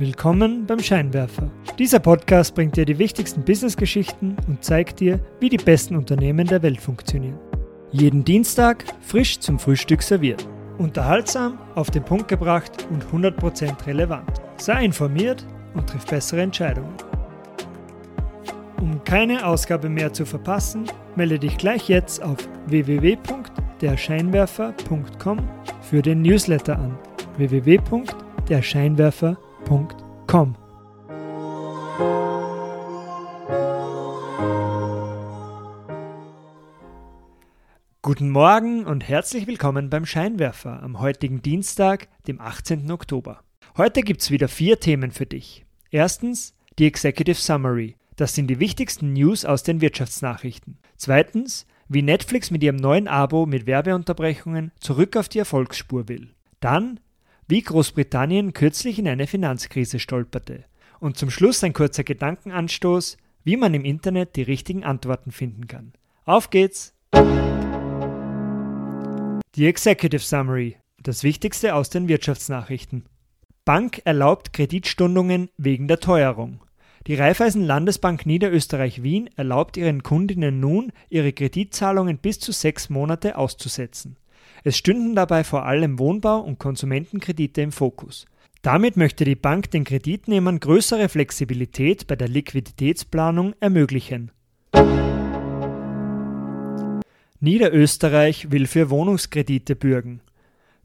Willkommen beim Scheinwerfer. Dieser Podcast bringt dir die wichtigsten Businessgeschichten und zeigt dir, wie die besten Unternehmen der Welt funktionieren. Jeden Dienstag frisch zum Frühstück serviert. Unterhaltsam, auf den Punkt gebracht und 100% relevant. Sei informiert und triff bessere Entscheidungen. Um keine Ausgabe mehr zu verpassen, melde dich gleich jetzt auf www.derscheinwerfer.com für den Newsletter an. www.derscheinwerfer.com Guten Morgen und herzlich willkommen beim Scheinwerfer am heutigen Dienstag, dem 18. Oktober. Heute gibt es wieder vier Themen für dich. Erstens die Executive Summary. Das sind die wichtigsten News aus den Wirtschaftsnachrichten. Zweitens, wie Netflix mit ihrem neuen Abo mit Werbeunterbrechungen zurück auf die Erfolgsspur will. Dann, wie Großbritannien kürzlich in eine Finanzkrise stolperte. Und zum Schluss ein kurzer Gedankenanstoß, wie man im Internet die richtigen Antworten finden kann. Auf geht's! Die Executive Summary, das Wichtigste aus den Wirtschaftsnachrichten. Bank erlaubt Kreditstundungen wegen der Teuerung. Die Raiffeisen Landesbank Niederösterreich Wien erlaubt ihren Kundinnen nun, ihre Kreditzahlungen bis zu sechs Monate auszusetzen. Es stünden dabei vor allem Wohnbau- und Konsumentenkredite im Fokus. Damit möchte die Bank den Kreditnehmern größere Flexibilität bei der Liquiditätsplanung ermöglichen. Niederösterreich will für Wohnungskredite bürgen.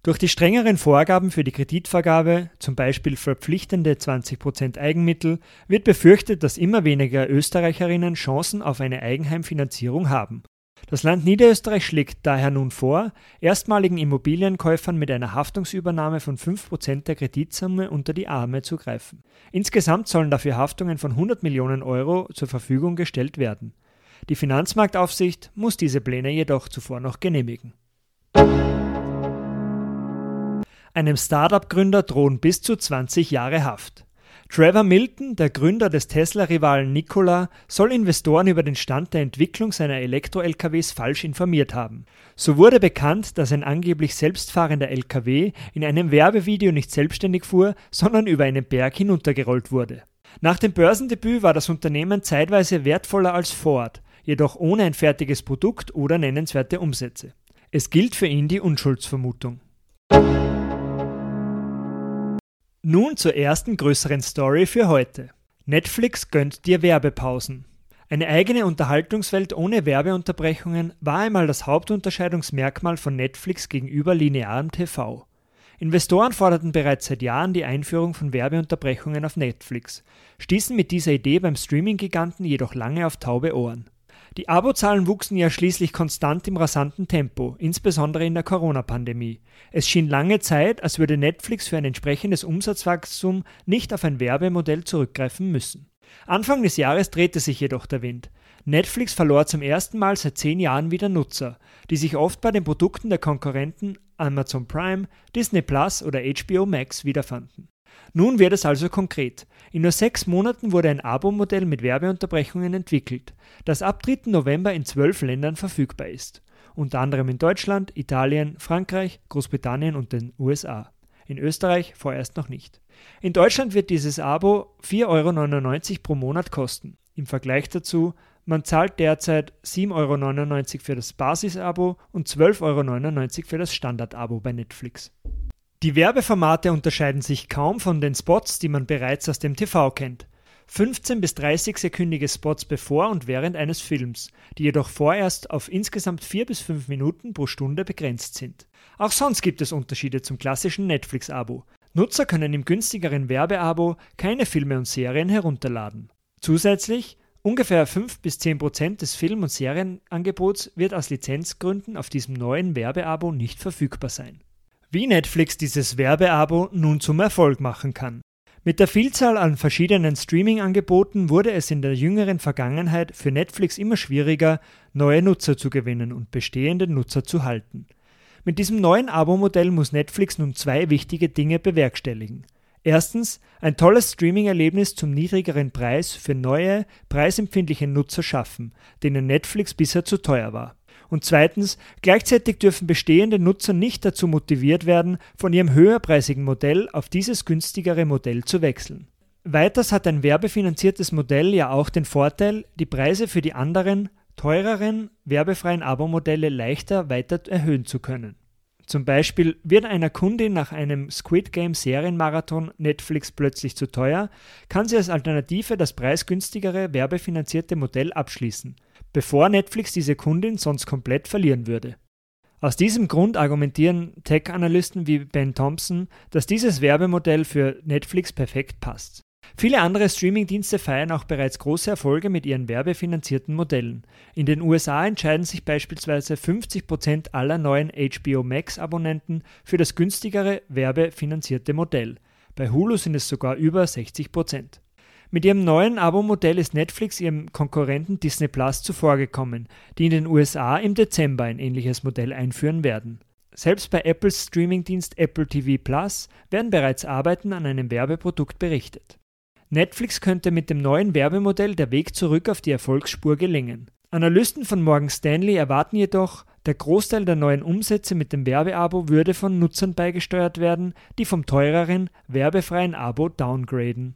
Durch die strengeren Vorgaben für die Kreditvergabe, zum Beispiel verpflichtende 20% Eigenmittel, wird befürchtet, dass immer weniger Österreicherinnen Chancen auf eine Eigenheimfinanzierung haben. Das Land Niederösterreich schlägt daher nun vor, erstmaligen Immobilienkäufern mit einer Haftungsübernahme von 5% der Kreditsumme unter die Arme zu greifen. Insgesamt sollen dafür Haftungen von 100 Millionen Euro zur Verfügung gestellt werden. Die Finanzmarktaufsicht muss diese Pläne jedoch zuvor noch genehmigen. Einem Startup-Gründer drohen bis zu 20 Jahre Haft. Trevor Milton, der Gründer des Tesla-Rivalen Nikola, soll Investoren über den Stand der Entwicklung seiner Elektro-LKWs falsch informiert haben. So wurde bekannt, dass ein angeblich selbstfahrender LKW in einem Werbevideo nicht selbstständig fuhr, sondern über einen Berg hinuntergerollt wurde. Nach dem Börsendebüt war das Unternehmen zeitweise wertvoller als Ford, jedoch ohne ein fertiges Produkt oder nennenswerte Umsätze. Es gilt für ihn die Unschuldsvermutung. Nun zur ersten größeren Story für heute. Netflix gönnt dir Werbepausen. Eine eigene Unterhaltungswelt ohne Werbeunterbrechungen war einmal das Hauptunterscheidungsmerkmal von Netflix gegenüber linearem TV. Investoren forderten bereits seit Jahren die Einführung von Werbeunterbrechungen auf Netflix, stießen mit dieser Idee beim Streaming-Giganten jedoch lange auf taube Ohren. Die Abozahlen wuchsen ja schließlich konstant im rasanten Tempo, insbesondere in der Corona-Pandemie. Es schien lange Zeit, als würde Netflix für ein entsprechendes Umsatzwachstum nicht auf ein Werbemodell zurückgreifen müssen. Anfang des Jahres drehte sich jedoch der Wind. Netflix verlor zum ersten Mal seit zehn Jahren wieder Nutzer, die sich oft bei den Produkten der Konkurrenten Amazon Prime, Disney Plus oder HBO Max wiederfanden. Nun wird es also konkret. In nur sechs Monaten wurde ein Abo-Modell mit Werbeunterbrechungen entwickelt, das ab 3. November in zwölf Ländern verfügbar ist. Unter anderem in Deutschland, Italien, Frankreich, Großbritannien und den USA. In Österreich vorerst noch nicht. In Deutschland wird dieses Abo 4,99 Euro pro Monat kosten. Im Vergleich dazu, man zahlt derzeit 7,99 Euro für das Basis-Abo und 12,99 Euro für das Standard-Abo bei Netflix. Die Werbeformate unterscheiden sich kaum von den Spots, die man bereits aus dem TV kennt. 15 bis 30 sekündige Spots bevor und während eines Films, die jedoch vorerst auf insgesamt 4 bis 5 Minuten pro Stunde begrenzt sind. Auch sonst gibt es Unterschiede zum klassischen Netflix-Abo. Nutzer können im günstigeren Werbeabo keine Filme und Serien herunterladen. Zusätzlich Ungefähr 5 bis 10 Prozent des Film- und Serienangebots wird aus Lizenzgründen auf diesem neuen Werbeabo nicht verfügbar sein wie Netflix dieses Werbeabo nun zum Erfolg machen kann. Mit der Vielzahl an verschiedenen Streaming-Angeboten wurde es in der jüngeren Vergangenheit für Netflix immer schwieriger, neue Nutzer zu gewinnen und bestehende Nutzer zu halten. Mit diesem neuen Abo-Modell muss Netflix nun zwei wichtige Dinge bewerkstelligen. Erstens ein tolles Streaming-Erlebnis zum niedrigeren Preis für neue, preisempfindliche Nutzer schaffen, denen Netflix bisher zu teuer war. Und zweitens, gleichzeitig dürfen bestehende Nutzer nicht dazu motiviert werden, von ihrem höherpreisigen Modell auf dieses günstigere Modell zu wechseln. Weiters hat ein werbefinanziertes Modell ja auch den Vorteil, die Preise für die anderen, teureren, werbefreien Abo-Modelle leichter weiter erhöhen zu können. Zum Beispiel wird einer Kundin nach einem Squid Game Serienmarathon Netflix plötzlich zu teuer, kann sie als Alternative das preisgünstigere werbefinanzierte Modell abschließen, bevor Netflix diese Kundin sonst komplett verlieren würde. Aus diesem Grund argumentieren Tech-Analysten wie Ben Thompson, dass dieses Werbemodell für Netflix perfekt passt. Viele andere Streamingdienste feiern auch bereits große Erfolge mit ihren werbefinanzierten Modellen. In den USA entscheiden sich beispielsweise 50% aller neuen HBO Max-Abonnenten für das günstigere werbefinanzierte Modell. Bei Hulu sind es sogar über 60%. Mit ihrem neuen Abo-Modell ist Netflix ihrem Konkurrenten Disney Plus zuvorgekommen, die in den USA im Dezember ein ähnliches Modell einführen werden. Selbst bei Apples Streamingdienst Apple TV Plus werden bereits Arbeiten an einem Werbeprodukt berichtet. Netflix könnte mit dem neuen Werbemodell der Weg zurück auf die Erfolgsspur gelingen. Analysten von Morgan Stanley erwarten jedoch, der Großteil der neuen Umsätze mit dem Werbeabo würde von Nutzern beigesteuert werden, die vom teureren, werbefreien Abo downgraden.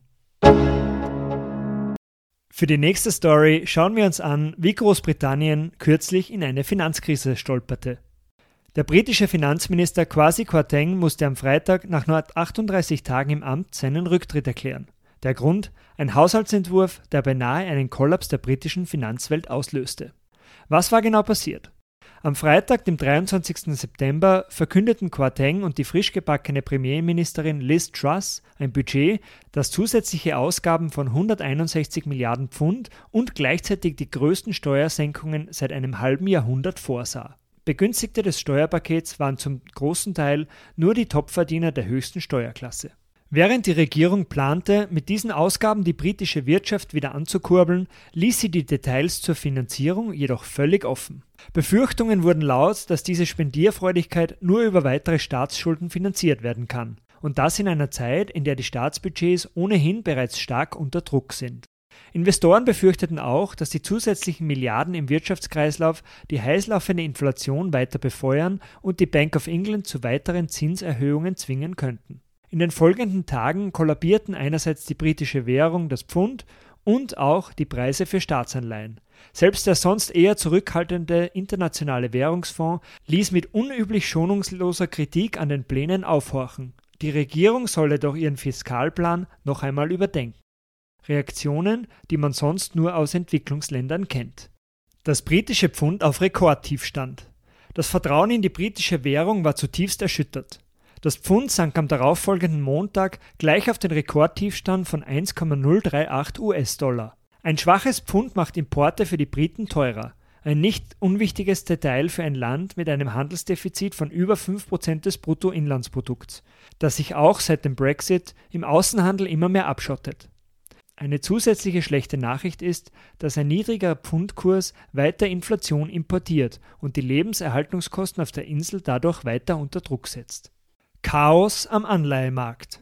Für die nächste Story schauen wir uns an, wie Großbritannien kürzlich in eine Finanzkrise stolperte. Der britische Finanzminister Kwasi Kwarteng musste am Freitag nach nur 38 Tagen im Amt seinen Rücktritt erklären. Der Grund? Ein Haushaltsentwurf, der beinahe einen Kollaps der britischen Finanzwelt auslöste. Was war genau passiert? Am Freitag, dem 23. September, verkündeten Quarteng und die frisch gebackene Premierministerin Liz Truss ein Budget, das zusätzliche Ausgaben von 161 Milliarden Pfund und gleichzeitig die größten Steuersenkungen seit einem halben Jahrhundert vorsah. Begünstigte des Steuerpakets waren zum großen Teil nur die Topverdiener der höchsten Steuerklasse. Während die Regierung plante, mit diesen Ausgaben die britische Wirtschaft wieder anzukurbeln, ließ sie die Details zur Finanzierung jedoch völlig offen. Befürchtungen wurden laut, dass diese Spendierfreudigkeit nur über weitere Staatsschulden finanziert werden kann. Und das in einer Zeit, in der die Staatsbudgets ohnehin bereits stark unter Druck sind. Investoren befürchteten auch, dass die zusätzlichen Milliarden im Wirtschaftskreislauf die heißlaufende Inflation weiter befeuern und die Bank of England zu weiteren Zinserhöhungen zwingen könnten. In den folgenden Tagen kollabierten einerseits die britische Währung, das Pfund, und auch die Preise für Staatsanleihen. Selbst der sonst eher zurückhaltende internationale Währungsfonds ließ mit unüblich schonungsloser Kritik an den Plänen aufhorchen. Die Regierung solle doch ihren Fiskalplan noch einmal überdenken. Reaktionen, die man sonst nur aus Entwicklungsländern kennt. Das britische Pfund auf Rekordtiefstand. Das Vertrauen in die britische Währung war zutiefst erschüttert. Das Pfund sank am darauffolgenden Montag gleich auf den Rekordtiefstand von 1,038 US-Dollar. Ein schwaches Pfund macht Importe für die Briten teurer. Ein nicht unwichtiges Detail für ein Land mit einem Handelsdefizit von über 5% des Bruttoinlandsprodukts, das sich auch seit dem Brexit im Außenhandel immer mehr abschottet. Eine zusätzliche schlechte Nachricht ist, dass ein niedriger Pfundkurs weiter Inflation importiert und die Lebenserhaltungskosten auf der Insel dadurch weiter unter Druck setzt. Chaos am Anleihemarkt.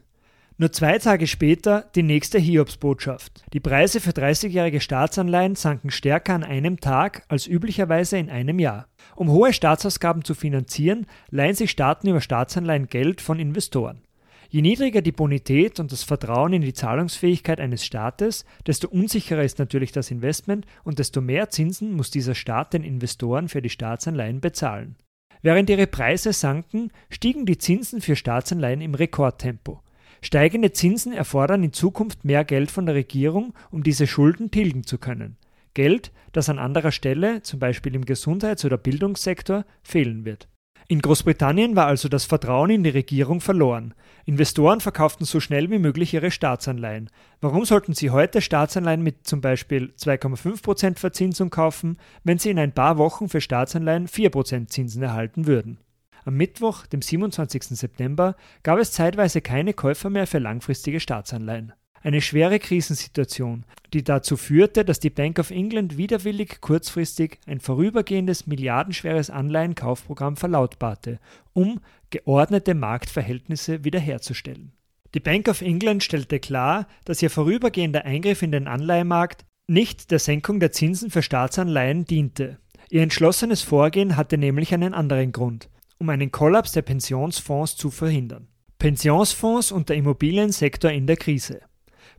Nur zwei Tage später die nächste Hiobsbotschaft. Die Preise für 30-jährige Staatsanleihen sanken stärker an einem Tag als üblicherweise in einem Jahr. Um hohe Staatsausgaben zu finanzieren, leihen sich Staaten über Staatsanleihen Geld von Investoren. Je niedriger die Bonität und das Vertrauen in die Zahlungsfähigkeit eines Staates, desto unsicherer ist natürlich das Investment und desto mehr Zinsen muss dieser Staat den Investoren für die Staatsanleihen bezahlen. Während ihre Preise sanken, stiegen die Zinsen für Staatsanleihen im Rekordtempo. Steigende Zinsen erfordern in Zukunft mehr Geld von der Regierung, um diese Schulden tilgen zu können. Geld, das an anderer Stelle, zum Beispiel im Gesundheits- oder Bildungssektor, fehlen wird. In Großbritannien war also das Vertrauen in die Regierung verloren. Investoren verkauften so schnell wie möglich ihre Staatsanleihen. Warum sollten sie heute Staatsanleihen mit zum Beispiel 2,5% Verzinsung kaufen, wenn sie in ein paar Wochen für Staatsanleihen 4% Zinsen erhalten würden? Am Mittwoch, dem 27. September, gab es zeitweise keine Käufer mehr für langfristige Staatsanleihen. Eine schwere Krisensituation, die dazu führte, dass die Bank of England widerwillig kurzfristig ein vorübergehendes milliardenschweres Anleihenkaufprogramm verlautbarte, um geordnete Marktverhältnisse wiederherzustellen. Die Bank of England stellte klar, dass ihr vorübergehender Eingriff in den Anleihemarkt nicht der Senkung der Zinsen für Staatsanleihen diente. Ihr entschlossenes Vorgehen hatte nämlich einen anderen Grund, um einen Kollaps der Pensionsfonds zu verhindern. Pensionsfonds und der Immobiliensektor in der Krise.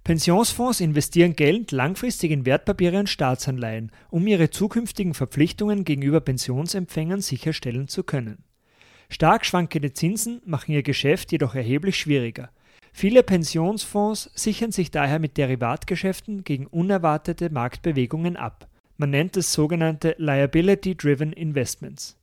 Pensionsfonds investieren Geld langfristig in Wertpapiere und Staatsanleihen, um ihre zukünftigen Verpflichtungen gegenüber Pensionsempfängern sicherstellen zu können. Stark schwankende Zinsen machen ihr Geschäft jedoch erheblich schwieriger. Viele Pensionsfonds sichern sich daher mit Derivatgeschäften gegen unerwartete Marktbewegungen ab. Man nennt es sogenannte Liability-Driven Investments.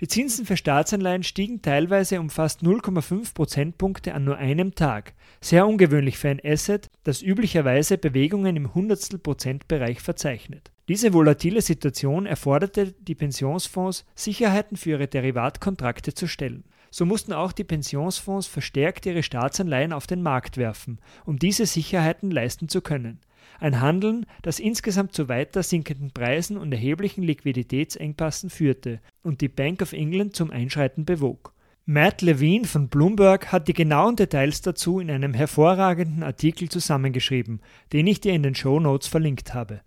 Die Zinsen für Staatsanleihen stiegen teilweise um fast 0,5 Prozentpunkte an nur einem Tag. Sehr ungewöhnlich für ein Asset, das üblicherweise Bewegungen im Hundertstel Prozentbereich verzeichnet. Diese volatile Situation erforderte die Pensionsfonds, Sicherheiten für ihre Derivatkontrakte zu stellen. So mussten auch die Pensionsfonds verstärkt ihre Staatsanleihen auf den Markt werfen, um diese Sicherheiten leisten zu können. Ein Handeln, das insgesamt zu weiter sinkenden Preisen und erheblichen Liquiditätsengpassen führte und die Bank of England zum Einschreiten bewog. Matt Levine von Bloomberg hat die genauen Details dazu in einem hervorragenden Artikel zusammengeschrieben, den ich dir in den Show Notes verlinkt habe.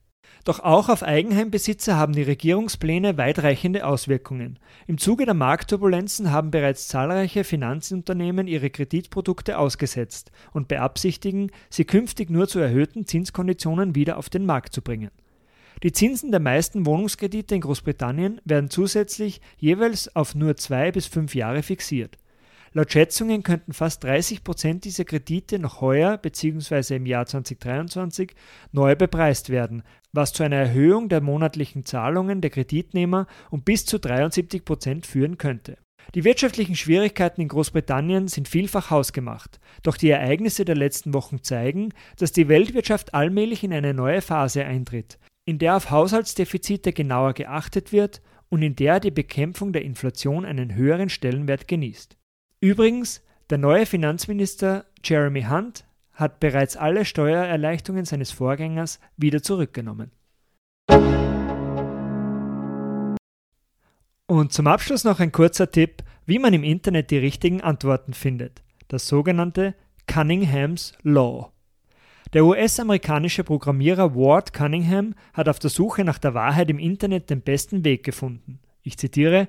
Doch auch auf Eigenheimbesitzer haben die Regierungspläne weitreichende Auswirkungen. Im Zuge der Marktturbulenzen haben bereits zahlreiche Finanzunternehmen ihre Kreditprodukte ausgesetzt und beabsichtigen, sie künftig nur zu erhöhten Zinskonditionen wieder auf den Markt zu bringen. Die Zinsen der meisten Wohnungskredite in Großbritannien werden zusätzlich jeweils auf nur zwei bis fünf Jahre fixiert. Laut Schätzungen könnten fast 30 Prozent dieser Kredite noch heuer bzw. im Jahr 2023 neu bepreist werden, was zu einer Erhöhung der monatlichen Zahlungen der Kreditnehmer um bis zu 73 Prozent führen könnte. Die wirtschaftlichen Schwierigkeiten in Großbritannien sind vielfach hausgemacht, doch die Ereignisse der letzten Wochen zeigen, dass die Weltwirtschaft allmählich in eine neue Phase eintritt, in der auf Haushaltsdefizite genauer geachtet wird und in der die Bekämpfung der Inflation einen höheren Stellenwert genießt. Übrigens, der neue Finanzminister Jeremy Hunt hat bereits alle Steuererleichterungen seines Vorgängers wieder zurückgenommen. Und zum Abschluss noch ein kurzer Tipp, wie man im Internet die richtigen Antworten findet. Das sogenannte Cunningham's Law. Der US-amerikanische Programmierer Ward Cunningham hat auf der Suche nach der Wahrheit im Internet den besten Weg gefunden. Ich zitiere,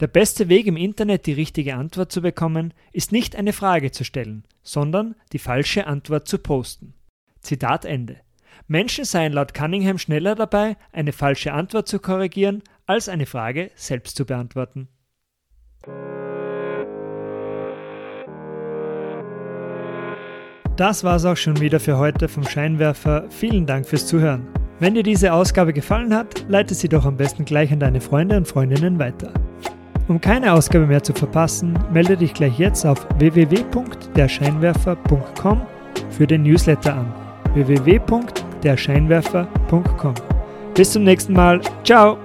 der beste Weg im Internet die richtige Antwort zu bekommen, ist nicht eine Frage zu stellen, sondern die falsche Antwort zu posten. Zitat Ende. Menschen seien laut Cunningham schneller dabei, eine falsche Antwort zu korrigieren, als eine Frage selbst zu beantworten. Das war's auch schon wieder für heute vom Scheinwerfer. Vielen Dank fürs Zuhören. Wenn dir diese Ausgabe gefallen hat, leite sie doch am besten gleich an deine Freunde und Freundinnen weiter. Um keine Ausgabe mehr zu verpassen, melde dich gleich jetzt auf www.derscheinwerfer.com für den Newsletter an. www.derscheinwerfer.com. Bis zum nächsten Mal. Ciao!